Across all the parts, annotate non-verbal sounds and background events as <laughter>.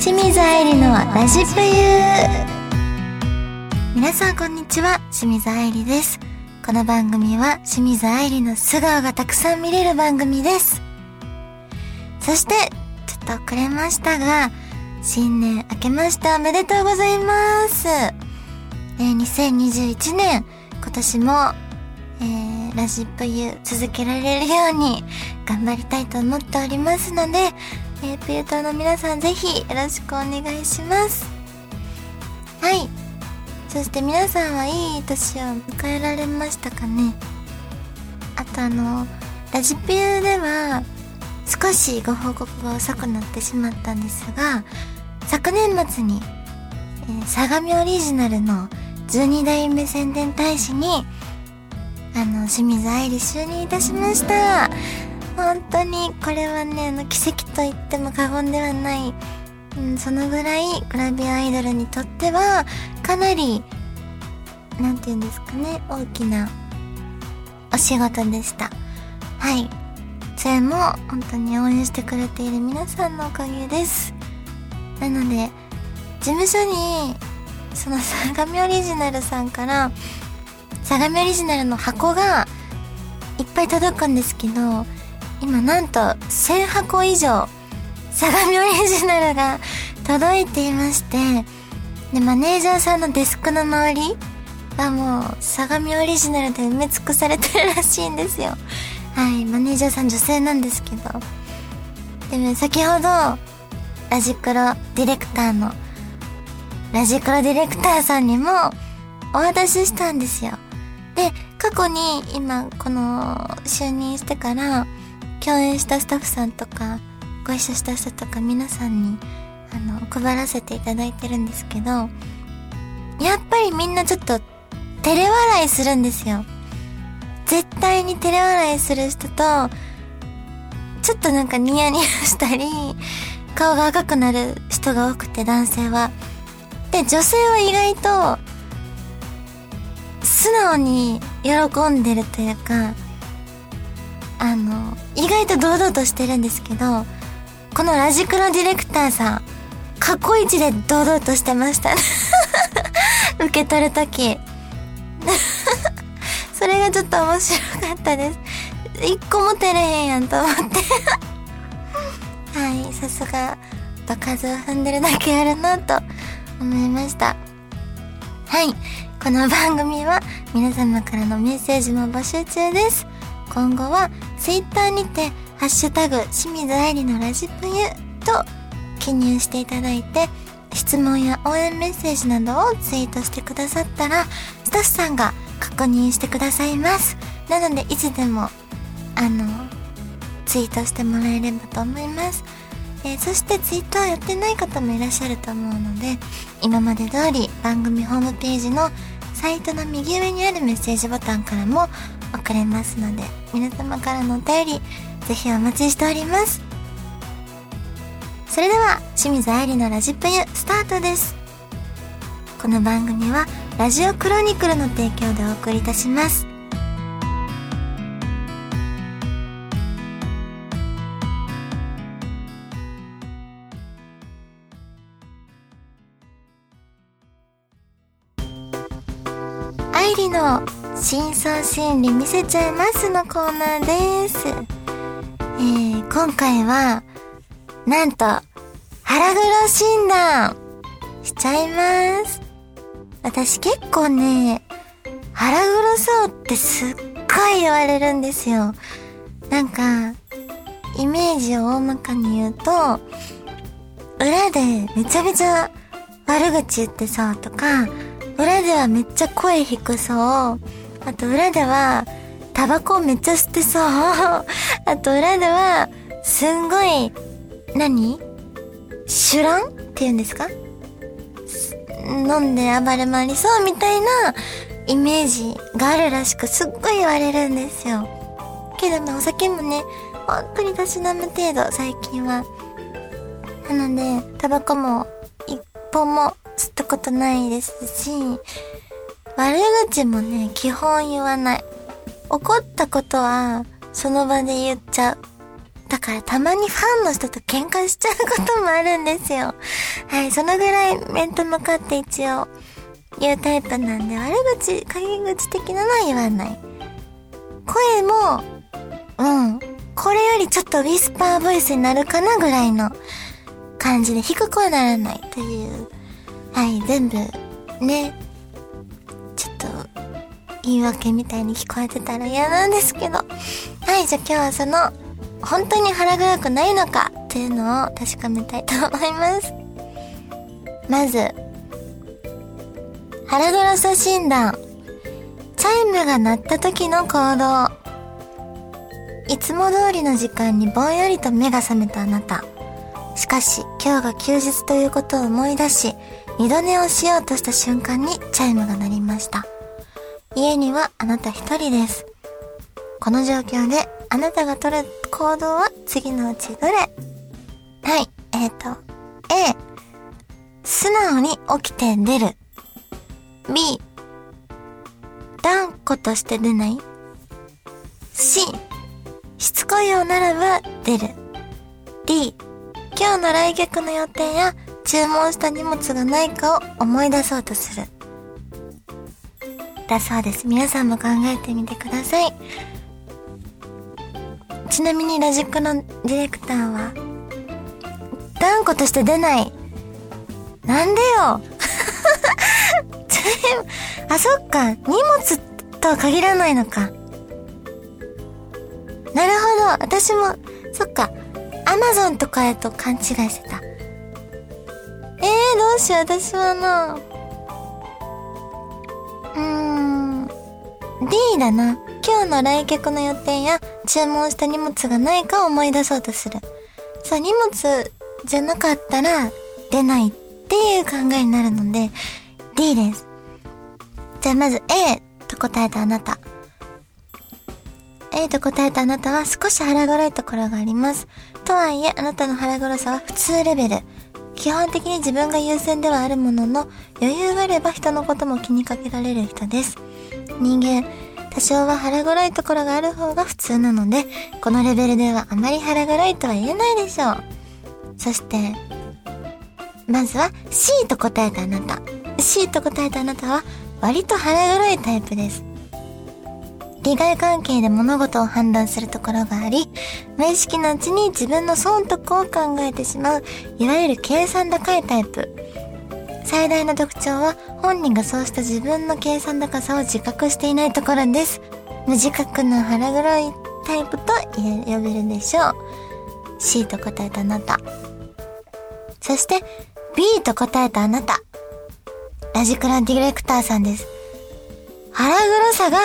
清水愛理のラジプユ皆さんこんにちは。清水愛理です。この番組は清水愛理の素顔がたくさん見れる番組です。そしてちょっと遅れましたが新年明けましておめでとうございます。えー、2021年今年もえー、ラジプユ続けられるように頑張りたいと思っておりますので、えー、ピュートの皆さんぜひよろしくお願いします。はい。そして皆さんはいい年を迎えられましたかね？あとあの、ラジピューでは少しご報告が遅くなってしまったんですが、昨年末に、えー、相模オリジナルの12代目宣伝大使に、あの、清水愛理就任いたしました。本当にこれはね、あの、奇跡と言っても過言ではない、うん、そのぐらいグラビアアイドルにとっては、かなり、なんて言うんですかね、大きなお仕事でした。はい。それも本当に応援してくれている皆さんのおかげです。なので、事務所に、その相模オリジナルさんから、相模オリジナルの箱がいっぱい届くんですけど、今なんと1000箱以上相模オリジナルが届いていましてでマネージャーさんのデスクの周りがもう相模オリジナルで埋め尽くされてるらしいんですよ。はいマネージャーさん女性なんですけど。でも先ほどラジクロディレクターのラジクロディレクターさんにもお渡ししたんですよ。で過去に今この就任してから共演したスタッフさんとか、ご一緒した人とか皆さんに、あの、配らせていただいてるんですけど、やっぱりみんなちょっと、照れ笑いするんですよ。絶対に照れ笑いする人と、ちょっとなんかニヤニヤしたり、顔が赤くなる人が多くて、男性は。で、女性は意外と、素直に喜んでるというか、あの、意外と堂々としてるんですけど、このラジクロディレクターさん、過去一で堂々としてました <laughs> 受け取るとき。<laughs> それがちょっと面白かったです。一個も照れへんやんと思って <laughs> はい、さすが、と数を踏んでるだけあるなと思いました。はい、この番組は皆様からのメッセージも募集中です。今後は Twitter にて、ハッシュタグ、清水愛理のラジプユと記入していただいて、質問や応援メッセージなどをツイートしてくださったら、スタッフさんが確認してくださいます。なので、いつでも、あの、ツイートしてもらえればと思います。えー、そしてツイッターやってない方もいらっしゃると思うので、今まで通り番組ホームページのサイトの右上にあるメッセージボタンからも送れますので、皆様からのお便り、ぜひお待ちしております。それでは、清水愛理のラジプユスタートです。この番組は、ラジオクロニクルの提供でお送りいたします。愛理の真相心理見せちゃいますのコーナーです。えー、今回は、なんと、腹黒診断しちゃいます。私結構ね、腹黒そうってすっごい言われるんですよ。なんか、イメージを大まかに言うと、裏でめちゃめちゃ悪口言ってそうとか、裏ではめっちゃ声低そう、あと裏では、タバコめっちゃ吸ってそう。<laughs> あと裏では、すんごい、何？シュランって言うんですか？飲んで暴れ回りそうみたいなイメージがあるらしくすっごい言われるんですよ。けどまあお酒もね、本当にたしなむ程度最近は。なので、タバコも一本も吸ったことないですし、悪口もね、基本言わない。怒ったことは、その場で言っちゃう。だからたまにファンの人と喧嘩しちゃうこともあるんですよ。はい、そのぐらい面と向かって一応言うタイプなんで悪口、陰口的なのは言わない。声も、うん、これよりちょっとウィスパーボイスになるかなぐらいの感じで低くはならないという、はい、全部、ね、言い訳みたいに聞こえてたら嫌なんですけど。はい、じゃあ今日はその、本当に腹黒くないのかというのを確かめたいと思います。まず、腹黒さ診断。チャイムが鳴った時の行動。いつも通りの時間にぼんやりと目が覚めたあなた。しかし、今日が休日ということを思い出し、二度寝をしようとした瞬間にチャイムが鳴りました。家にはあなた一人です。この状況であなたが取る行動は次のうちどれ？はい、えっ、ー、と、A、素直に起きて出る。B、断固として出ない。C、しつこいようならば出る。D、今日の来客の予定や注文した荷物がないかを思い出そうとする。だそうです。皆さんも考えてみてください。ちなみにラジックのディレクターは、断固として出ない。なんでよ <laughs> あ、そっか。荷物とは限らないのか。なるほど。私も、そっか。アマゾンとかへと勘違いしてた。えー、どうしよう。私はな。うん。D だな。今日の来客の予定や注文した荷物がないかを思い出そうとする。そう、荷物じゃなかったら出ないっていう考えになるので、D です。じゃあまず A と答えたあなた。A と答えたあなたは少し腹黒いところがあります。とはいえ、あなたの腹黒さは普通レベル。基本的に自分が優先ではあるものの、余裕があれば人のことも気にかけられる人です。人間、多少は腹黒いところがある方が普通なので、このレベルではあまり腹黒いとは言えないでしょう。そして、まずは C と答えたあなた。C と答えたあなたは割と腹黒いタイプです。利害関係で物事を判断するところがあり、無意識のうちに自分の損得を考えてしまう、いわゆる計算高いタイプ。最大の特徴は本人がそうした自分の計算高さを自覚していないところです。無自覚な腹黒いタイプと呼べるでしょう。C と答えたあなた。そして B と答えたあなた。ラジクラディレクターさんです。腹黒さが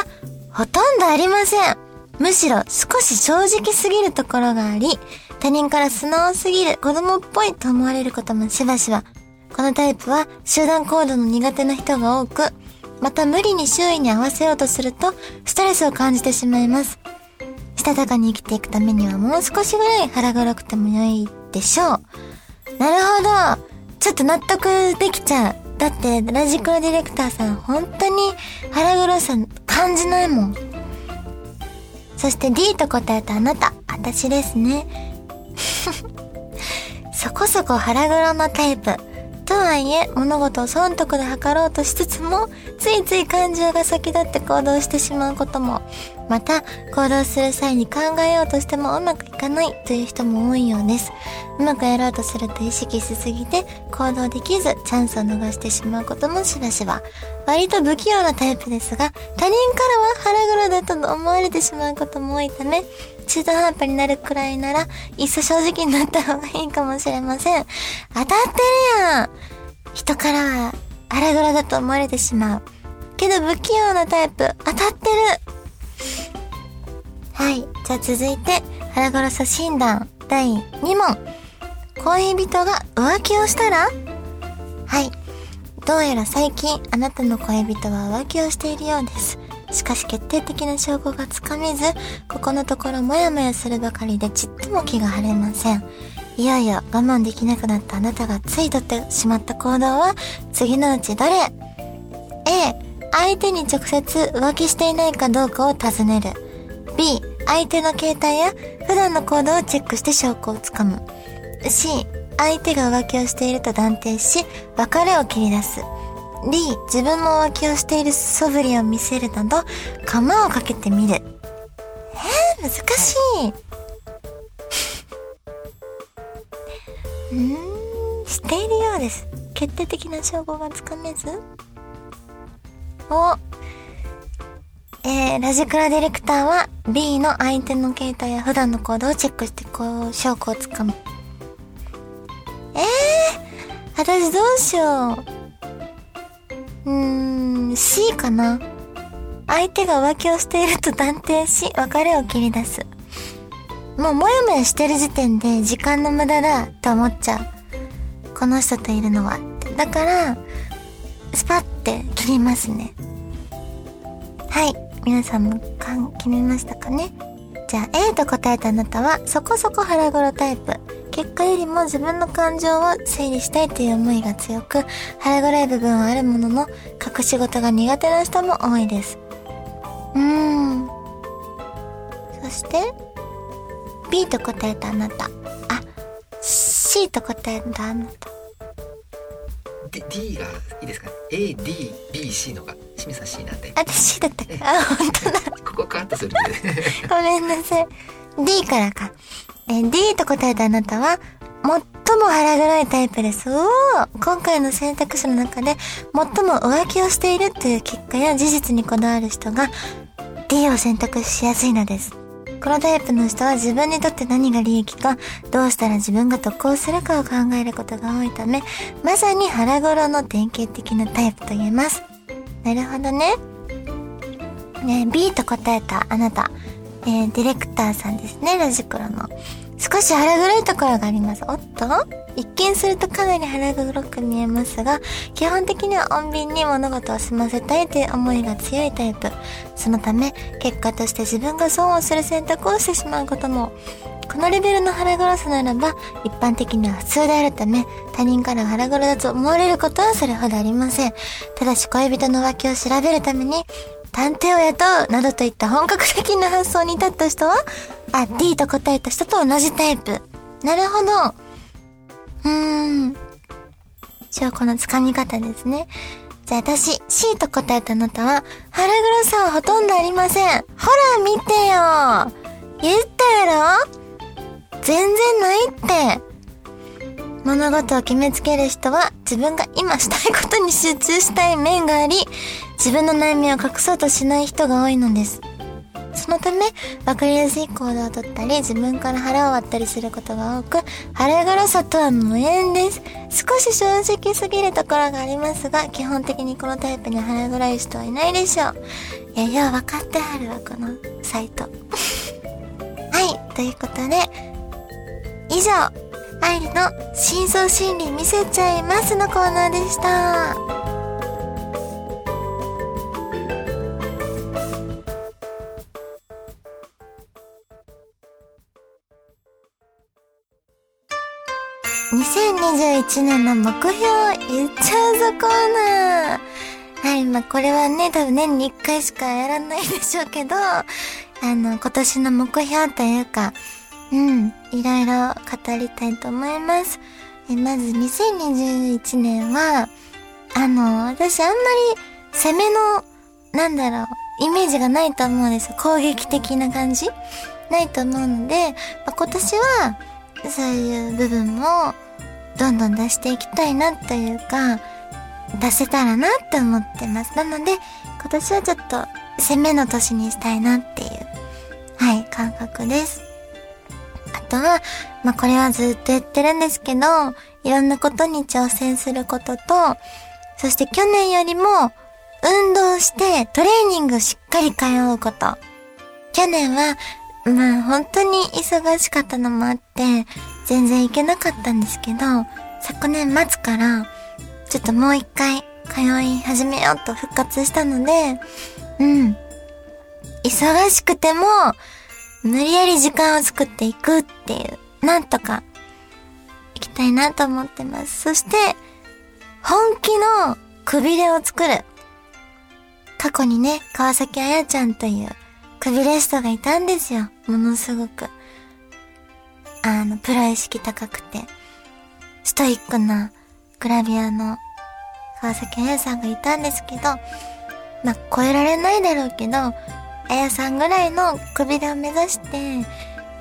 ほとんどありません。むしろ少し正直すぎるところがあり、他人から素直すぎる子供っぽいと思われることもしばしば。このタイプは集団行動の苦手な人が多く、また無理に周囲に合わせようとするとストレスを感じてしまいます。したたかに生きていくためにはもう少しぐらい腹黒くても良いでしょう。なるほど。ちょっと納得できちゃう。だって、ラジコラディレクターさん、本当に腹黒さ感じないもん。そして D と答えたあなた、私ですね。<laughs> そこそこ腹黒なタイプ。とはいえ、物事を損得で測ろうとしつつも、ついつい感情が先立って行動してしまうことも、また、行動する際に考えようとしてもうまくいかないという人も多いようです。うまくやろうとすると意識しすぎて行動できずチャンスを逃してしまうこともしばしば。割と不器用なタイプですが、他人からは腹黒だと思われてしまうことも多いため、中途半端になるくらいなら、いっそ正直になった方がいいかもしれません。当たってるやん人からは腹黒だと思われてしまう。けど不器用なタイプ、当たってるはい。じゃあ続いて、腹黒さ診断第2問。恋人が浮気をしたら？はい。どうやら最近、あなたの恋人は浮気をしているようです。しかし決定的な証拠がつかめず、ここのところもやもやするばかりでちっとも気が晴れません。いよいよ我慢できなくなったあなたがつい取ってしまった行動は次のうちどれ ?A、相手に直接浮気していないかどうかを尋ねる。B、相手の携帯や普段の行動をチェックして証拠をつかむ。C、相手が浮気をしていると断定し、別れを切り出す。D、自分も浮気をしている素振りを見せるなど、釜をかけてみる。えー、難しい。<laughs> うーん、しているようです。決定的な証拠がつかめずお、えー、ラジクラディレクターは B の相手の携帯や普段の行動をチェックしてこう、証拠をつかむ。えー、私どうしよう。うーん、C かな。相手が浮気をしていると断定し、別れを切り出す。もうもやもやしてる時点で時間の無駄だと思っちゃう。この人といるのは。だから、スパって切りますね。はい。皆さんも決めましたかね？じゃあ A と答えたあなたはそこそこ腹黒タイプ。結果よりも自分の感情を整理したいという思いが強く、腹黒い部分はあるものの、隠し事が苦手な人も多いです。うーん。そして、B と答えたあなた。あ、C と答えたあなた。D, D がいいですか A D B C のが清水さん C なんで私だったあ本当だ。ここカットするんで。ごめんなさい。D からか。え D と答えたあなたは最も腹黒いタイプです。お今回の選択肢の中で最も浮気をしているという結果や事実にこだわる人が D を選択しやすいのです。このタイプの人は自分にとって何が利益か、どうしたら自分が得をするかを考えることが多いため、まさに腹黒の典型的なタイプと言えます。なるほどね。ね B と答えたあなた、えー、ディレクターさんですね、ラジクロの。少し腹黒いところがあります。おっと？一見するとかなり腹黒く見えますが、基本的には穏便に物事を済ませたいという思いが強いタイプ。そのため、結果として自分が損をする選択をしてしまうことも。このレベルの腹黒さならば、一般的には普通であるため、他人から腹黒だと思われることはそれほどありません。ただし恋人の浮気を調べるために、探偵を雇うなどといった本格的な発想に至った人は、あ、D と答えた人と同じタイプ。なるほど。うーん。証拠のつかみ方ですね。じゃあ私、C と答えたあなたは、腹黒さはほとんどありません。ほら見てよ言ったやろ？全然ないって。物事を決めつける人は自分が今したいことに集中したい面があり、自分の悩みを隠そうとしない人が多いのです。そのため、わかりやすい行動をとったり、自分から腹を割ったりすることが多く、腹黒さとは無縁です。少し正直すぎるところがありますが、基本的にこのタイプに腹黒い人はいないでしょう。いや、よう分かってはるわ、このサイト。<laughs> はい、ということで、以上、愛理の真相心理見せちゃいますのコーナーでした。2021年の目標言っちゃうぞコーナー。はい、まあ、これはね、多分年に1回しかやらないでしょうけど、あの、今年の目標というか、うん、いろいろ語りたいと思います。えまず、2021年は、あの、私あんまり攻めの、なんだろう、イメージがないと思うんですよ。攻撃的な感じ？ないと思うので、まあ、今年は、そういう部分も、どんどん出していきたいなというか、出せたらなって思ってます。なので、今年はちょっと攻めの年にしたいなっていう、はい、感覚です。あとは、まあ、これはずっと言ってるんですけど、いろんなことに挑戦することと、そして去年よりも、運動してトレーニングしっかり通うこと。去年は、まあ本当に忙しかったのもあって、全然行けなかったんですけど、昨年末から、ちょっともう一回通い始めようと復活したので、うん。忙しくても、無理やり時間を作っていくっていう、なんとか、行きたいなと思ってます。そして、本気のくびれを作る。過去にね、川崎あやちゃんという、クビレストがいたんですよ。ものすごく。あの、プロ意識高くて、ストイックなグラビアの川崎彩さんがいたんですけど、まあ、超えられないだろうけど、あやさんぐらいのくびれを目指して、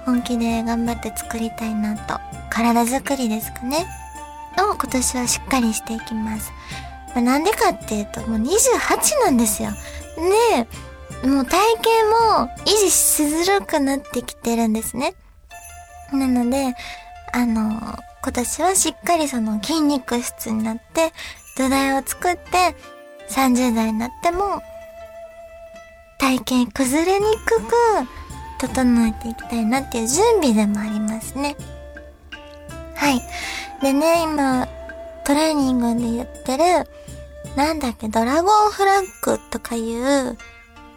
本気で頑張って作りたいなと。体作りですかね。を今年はしっかりしていきます。まあ、なんでかっていうと、もう28なんですよ。で、もう体型も維持しづらくなってきてるんですね。なので、あの、今年はしっかりその筋肉質になって、土台を作って、30代になっても、体型崩れにくく、整えていきたいなっていう準備でもありますね。はい。でね、今、トレーニングで言ってる、なんだっけ、ドラゴンフラッグとかいう、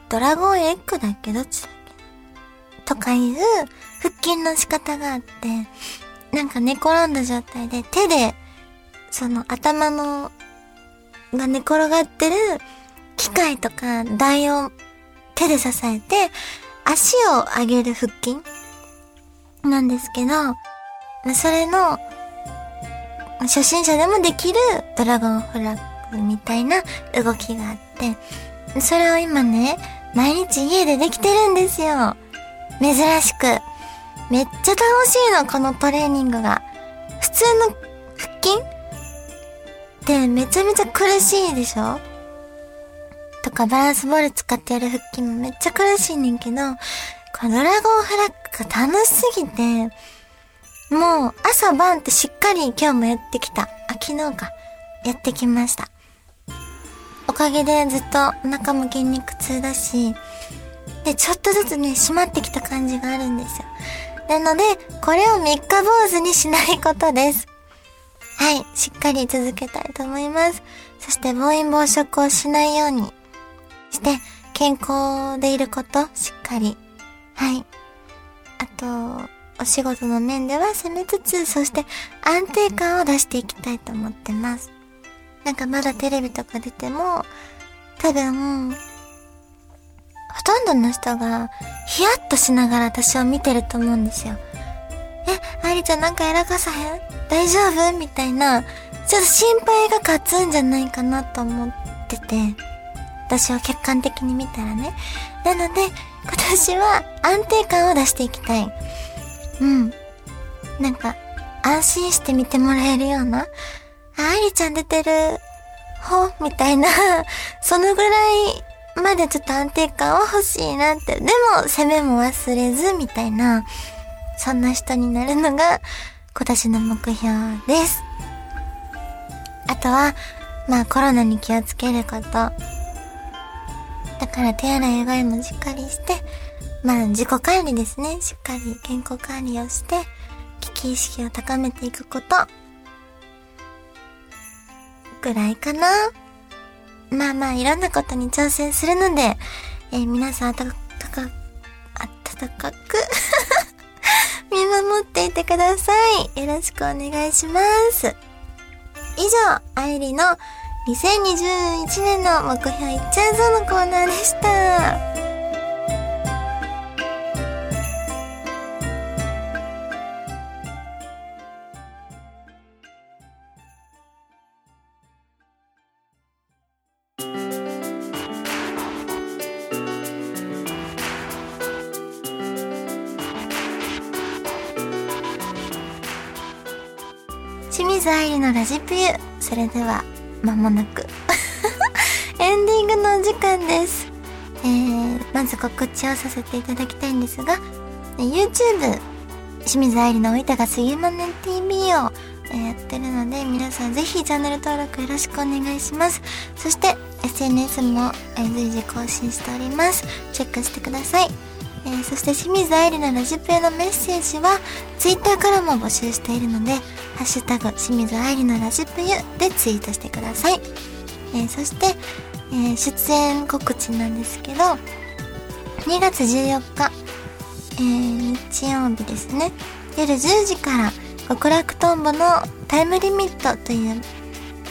ドラゴンエッグだっけどっちだっけ？とかいう腹筋の仕方があって、なんか寝転んだ状態で手で、その頭の、が寝転がってる機械とか台を手で支えて、足を上げる腹筋なんですけど、それの、初心者でもできるドラゴンフラッグみたいな動きがあって、それを今ね、毎日家でできてるんですよ。珍しく。めっちゃ楽しいの、このトレーニングが。普通の腹筋ってめちゃめちゃ苦しいでしょ？とかバランスボール使ってやる腹筋もめっちゃ苦しいねんけど、このドラゴンフラッグが楽しすぎて、もう朝晩ってしっかり今日もやってきた。あ、昨日か。やってきました。おかげでずっとお腹も筋肉痛だし、で、ちょっとずつね、締まってきた感じがあるんですよ。なので、これを三日坊主にしないことです。はい、しっかり続けたいと思います。そして暴飲暴食をしないようにして、健康でいること、しっかり。はい。あと、お仕事の面では攻めつつ、そして安定感を出していきたいと思ってます。なんかまだテレビとか出ても、多分、ほとんどの人が、ヒヤッとしながら私を見てると思うんですよ。え、ありちゃんなんかやらかさへん？大丈夫？みたいな、ちょっと心配が勝つんじゃないかなと思ってて、私を客観的に見たらね。なので、今年は安定感を出していきたい。うん。なんか、安心して見てもらえるような、あ、ありちゃん出てる、ほみたいな、<laughs> そのぐらいまでちょっと安定感は欲しいなって。でも、攻めも忘れず、みたいな、そんな人になるのが、今年の目標です。あとは、まあコロナに気をつけること。だから手洗い、うがいもしっかりして、まあ自己管理ですね。しっかり健康管理をして、危機意識を高めていくこと。ぐらいかな。まあまあいろんなことに挑戦するので、えー、皆さんあたか、あたかく <laughs> 見守っていてください。よろしくお願いします。以上、愛理の2021年の目標いっちゃうぞのコーナーでした。清水愛理のラジプユそれでは間もなく。<laughs> エンディングのお時間です。えー、まず告知をさせていただきたいんですが YouTube 清水愛理のおいたがすぎまね TV をやってるので皆さんぜひチャンネル登録よろしくお願いします。そして SNS も随時更新しております。チェックしてください。えー、そして清水愛理のラジプエのメッセージは Twitter からも募集しているので「ハッシュタグ清水愛理のラジプユ」でツイートしてください、えー、そして、えー、出演告知なんですけど2月14日、え日曜日ですね。夜10時から極楽とんぼのタイムリミットという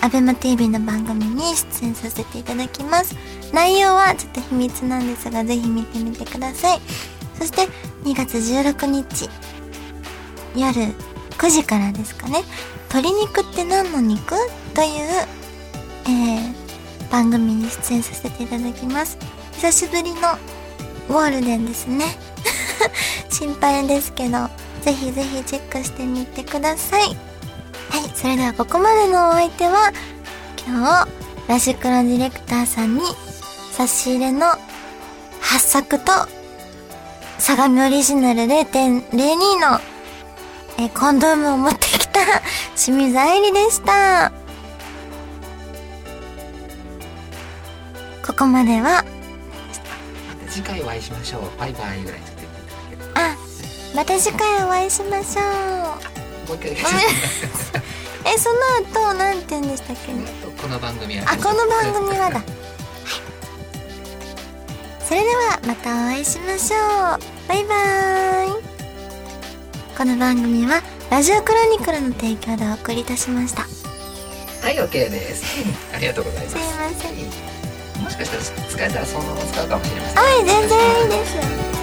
アベマ TV の番組に出演させていただきます。内容はちょっと秘密なんですが、ぜひ見てみてください。そして、2月16日、夜9時からですかね、鶏肉って何の肉？という、えー、番組に出演させていただきます。久しぶりのゴールデンですね。<laughs> 心配ですけど、ぜひぜひチェックしてみてください。はい、それではここまでのお相手は、今日、ラジクロディレクターさんに差し入れの発作と、相模オリジナル0.02の、えコンドームを持ってきた <laughs> 清水愛理でした。ここまでは、次回お会いしましょうバイバイぐらいあ、また次回お会いしましょう。もう一回え、その後、なんて言うんでしたっけ？ね。この番組はあ、この番組はだ。はい。それでは、またお会いしましょう。バイバーイ。この番組は、ラジオクロニクルの提供でお送りいたしました。すはい OK ですありがとうございますいません。もしかしたら使えたらそのまま使うかもしれませんはい、全然いいです。